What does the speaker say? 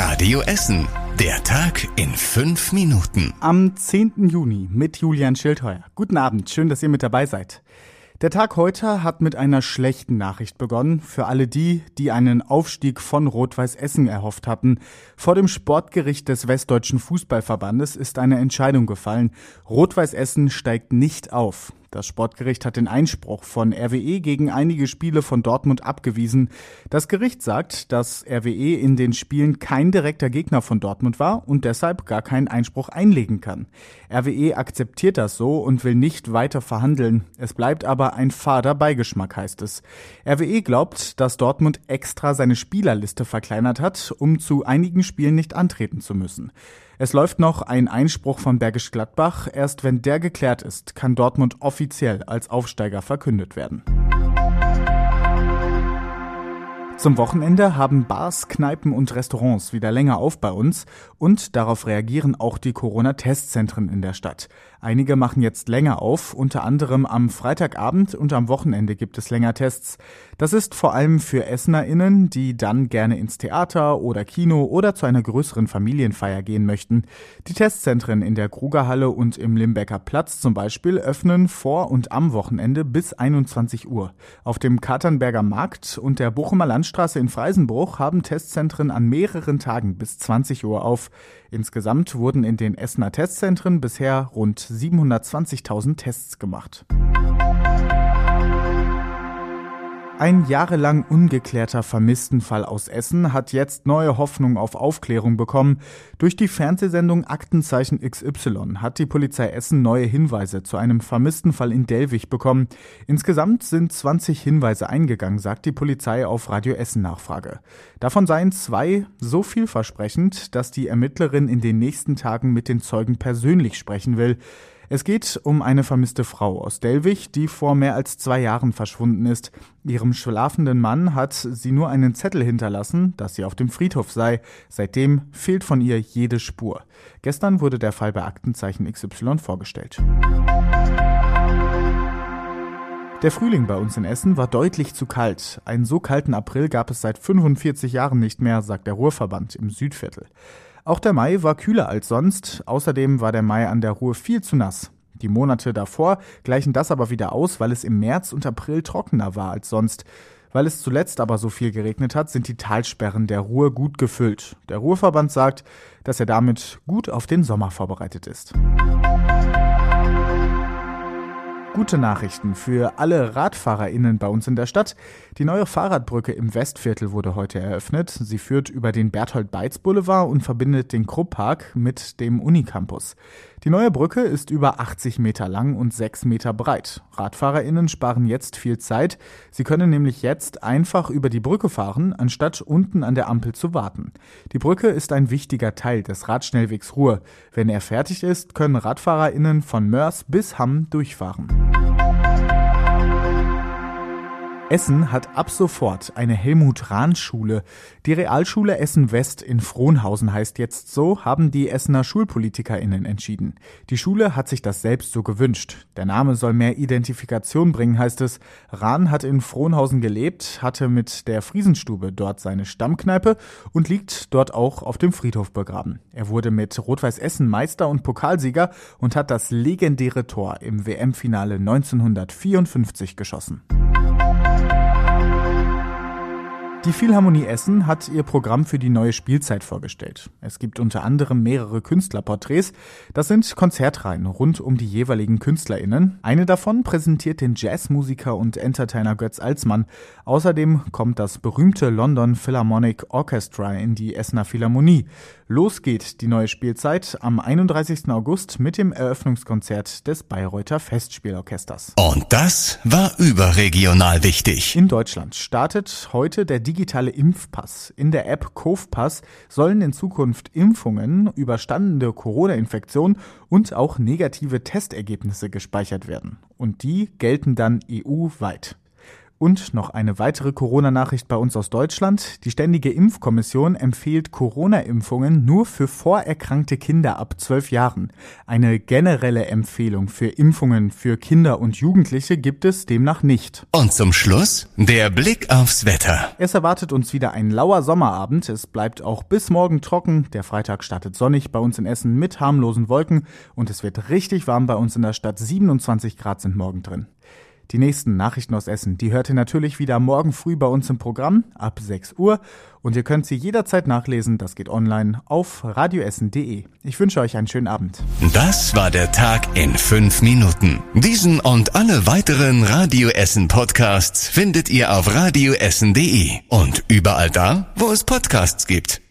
Radio Essen. Der Tag in fünf Minuten. Am 10. Juni mit Julian Schildheuer. Guten Abend, schön, dass ihr mit dabei seid. Der Tag heute hat mit einer schlechten Nachricht begonnen für alle die, die einen Aufstieg von Rot-Weiß Essen erhofft hatten. Vor dem Sportgericht des Westdeutschen Fußballverbandes ist eine Entscheidung gefallen. Rot-Weiß Essen steigt nicht auf. Das Sportgericht hat den Einspruch von RWE gegen einige Spiele von Dortmund abgewiesen. Das Gericht sagt, dass RWE in den Spielen kein direkter Gegner von Dortmund war und deshalb gar keinen Einspruch einlegen kann. RWE akzeptiert das so und will nicht weiter verhandeln. Es bleibt aber ein fader Beigeschmack, heißt es. RWE glaubt, dass Dortmund extra seine Spielerliste verkleinert hat, um zu einigen Spielen nicht antreten zu müssen. Es läuft noch ein Einspruch von Bergisch Gladbach. Erst wenn der geklärt ist, kann Dortmund offiziell als Aufsteiger verkündet werden. Zum Wochenende haben Bars, Kneipen und Restaurants wieder länger auf bei uns und darauf reagieren auch die Corona-Testzentren in der Stadt. Einige machen jetzt länger auf, unter anderem am Freitagabend und am Wochenende gibt es länger Tests. Das ist vor allem für EssenerInnen, die dann gerne ins Theater oder Kino oder zu einer größeren Familienfeier gehen möchten. Die Testzentren in der Krugerhalle und im Limbecker Platz zum Beispiel öffnen vor und am Wochenende bis 21 Uhr. Auf dem Katernberger Markt und der Bochumer Landstraße in Freisenbruch haben Testzentren an mehreren Tagen bis 20 Uhr auf. Insgesamt wurden in den Essener Testzentren bisher rund 720.000 Tests gemacht. Ein jahrelang ungeklärter Vermisstenfall aus Essen hat jetzt neue Hoffnung auf Aufklärung bekommen. Durch die Fernsehsendung Aktenzeichen XY hat die Polizei Essen neue Hinweise zu einem Vermisstenfall in Delwig bekommen. Insgesamt sind 20 Hinweise eingegangen, sagt die Polizei auf Radio Essen Nachfrage. Davon seien zwei so vielversprechend, dass die Ermittlerin in den nächsten Tagen mit den Zeugen persönlich sprechen will. Es geht um eine vermisste Frau aus Delwig, die vor mehr als zwei Jahren verschwunden ist. Ihrem schlafenden Mann hat sie nur einen Zettel hinterlassen, dass sie auf dem Friedhof sei. Seitdem fehlt von ihr jede Spur. Gestern wurde der Fall bei Aktenzeichen XY vorgestellt. Der Frühling bei uns in Essen war deutlich zu kalt. Einen so kalten April gab es seit 45 Jahren nicht mehr, sagt der Ruhrverband im Südviertel. Auch der Mai war kühler als sonst. Außerdem war der Mai an der Ruhr viel zu nass. Die Monate davor gleichen das aber wieder aus, weil es im März und April trockener war als sonst. Weil es zuletzt aber so viel geregnet hat, sind die Talsperren der Ruhr gut gefüllt. Der Ruhrverband sagt, dass er damit gut auf den Sommer vorbereitet ist. Gute Nachrichten für alle RadfahrerInnen bei uns in der Stadt. Die neue Fahrradbrücke im Westviertel wurde heute eröffnet. Sie führt über den Berthold-Beitz-Boulevard und verbindet den Krupp-Park mit dem Unicampus. Die neue Brücke ist über 80 Meter lang und 6 Meter breit. RadfahrerInnen sparen jetzt viel Zeit. Sie können nämlich jetzt einfach über die Brücke fahren, anstatt unten an der Ampel zu warten. Die Brücke ist ein wichtiger Teil des Radschnellwegs Ruhr. Wenn er fertig ist, können RadfahrerInnen von Mörs bis Hamm durchfahren. Essen hat ab sofort eine Helmut-Rahn-Schule. Die Realschule Essen-West in Frohnhausen heißt jetzt so, haben die Essener SchulpolitikerInnen entschieden. Die Schule hat sich das selbst so gewünscht. Der Name soll mehr Identifikation bringen, heißt es. Rahn hat in Frohnhausen gelebt, hatte mit der Friesenstube dort seine Stammkneipe und liegt dort auch auf dem Friedhof begraben. Er wurde mit Rot-Weiß Essen Meister und Pokalsieger und hat das legendäre Tor im WM-Finale 1954 geschossen. Die Philharmonie Essen hat ihr Programm für die neue Spielzeit vorgestellt. Es gibt unter anderem mehrere Künstlerporträts. Das sind Konzertreihen rund um die jeweiligen KünstlerInnen. Eine davon präsentiert den Jazzmusiker und Entertainer Götz Alsmann. Außerdem kommt das berühmte London Philharmonic Orchestra in die Essener Philharmonie. Los geht die neue Spielzeit am 31. August mit dem Eröffnungskonzert des Bayreuther Festspielorchesters. Und das war überregional wichtig. In Deutschland startet heute der digitale Impfpass. In der App Kofpass sollen in Zukunft Impfungen, überstandene Corona-Infektion und auch negative Testergebnisse gespeichert werden. Und die gelten dann EU-weit. Und noch eine weitere Corona-Nachricht bei uns aus Deutschland. Die Ständige Impfkommission empfiehlt Corona-Impfungen nur für vorerkrankte Kinder ab zwölf Jahren. Eine generelle Empfehlung für Impfungen für Kinder und Jugendliche gibt es demnach nicht. Und zum Schluss der Blick aufs Wetter. Es erwartet uns wieder ein lauer Sommerabend. Es bleibt auch bis morgen trocken. Der Freitag startet sonnig bei uns in Essen mit harmlosen Wolken und es wird richtig warm bei uns in der Stadt. 27 Grad sind morgen drin. Die nächsten Nachrichten aus Essen, die hört ihr natürlich wieder morgen früh bei uns im Programm ab 6 Uhr und ihr könnt sie jederzeit nachlesen. Das geht online auf radioessen.de. Ich wünsche euch einen schönen Abend. Das war der Tag in fünf Minuten. Diesen und alle weiteren Radio Essen Podcasts findet ihr auf radioessen.de und überall da, wo es Podcasts gibt.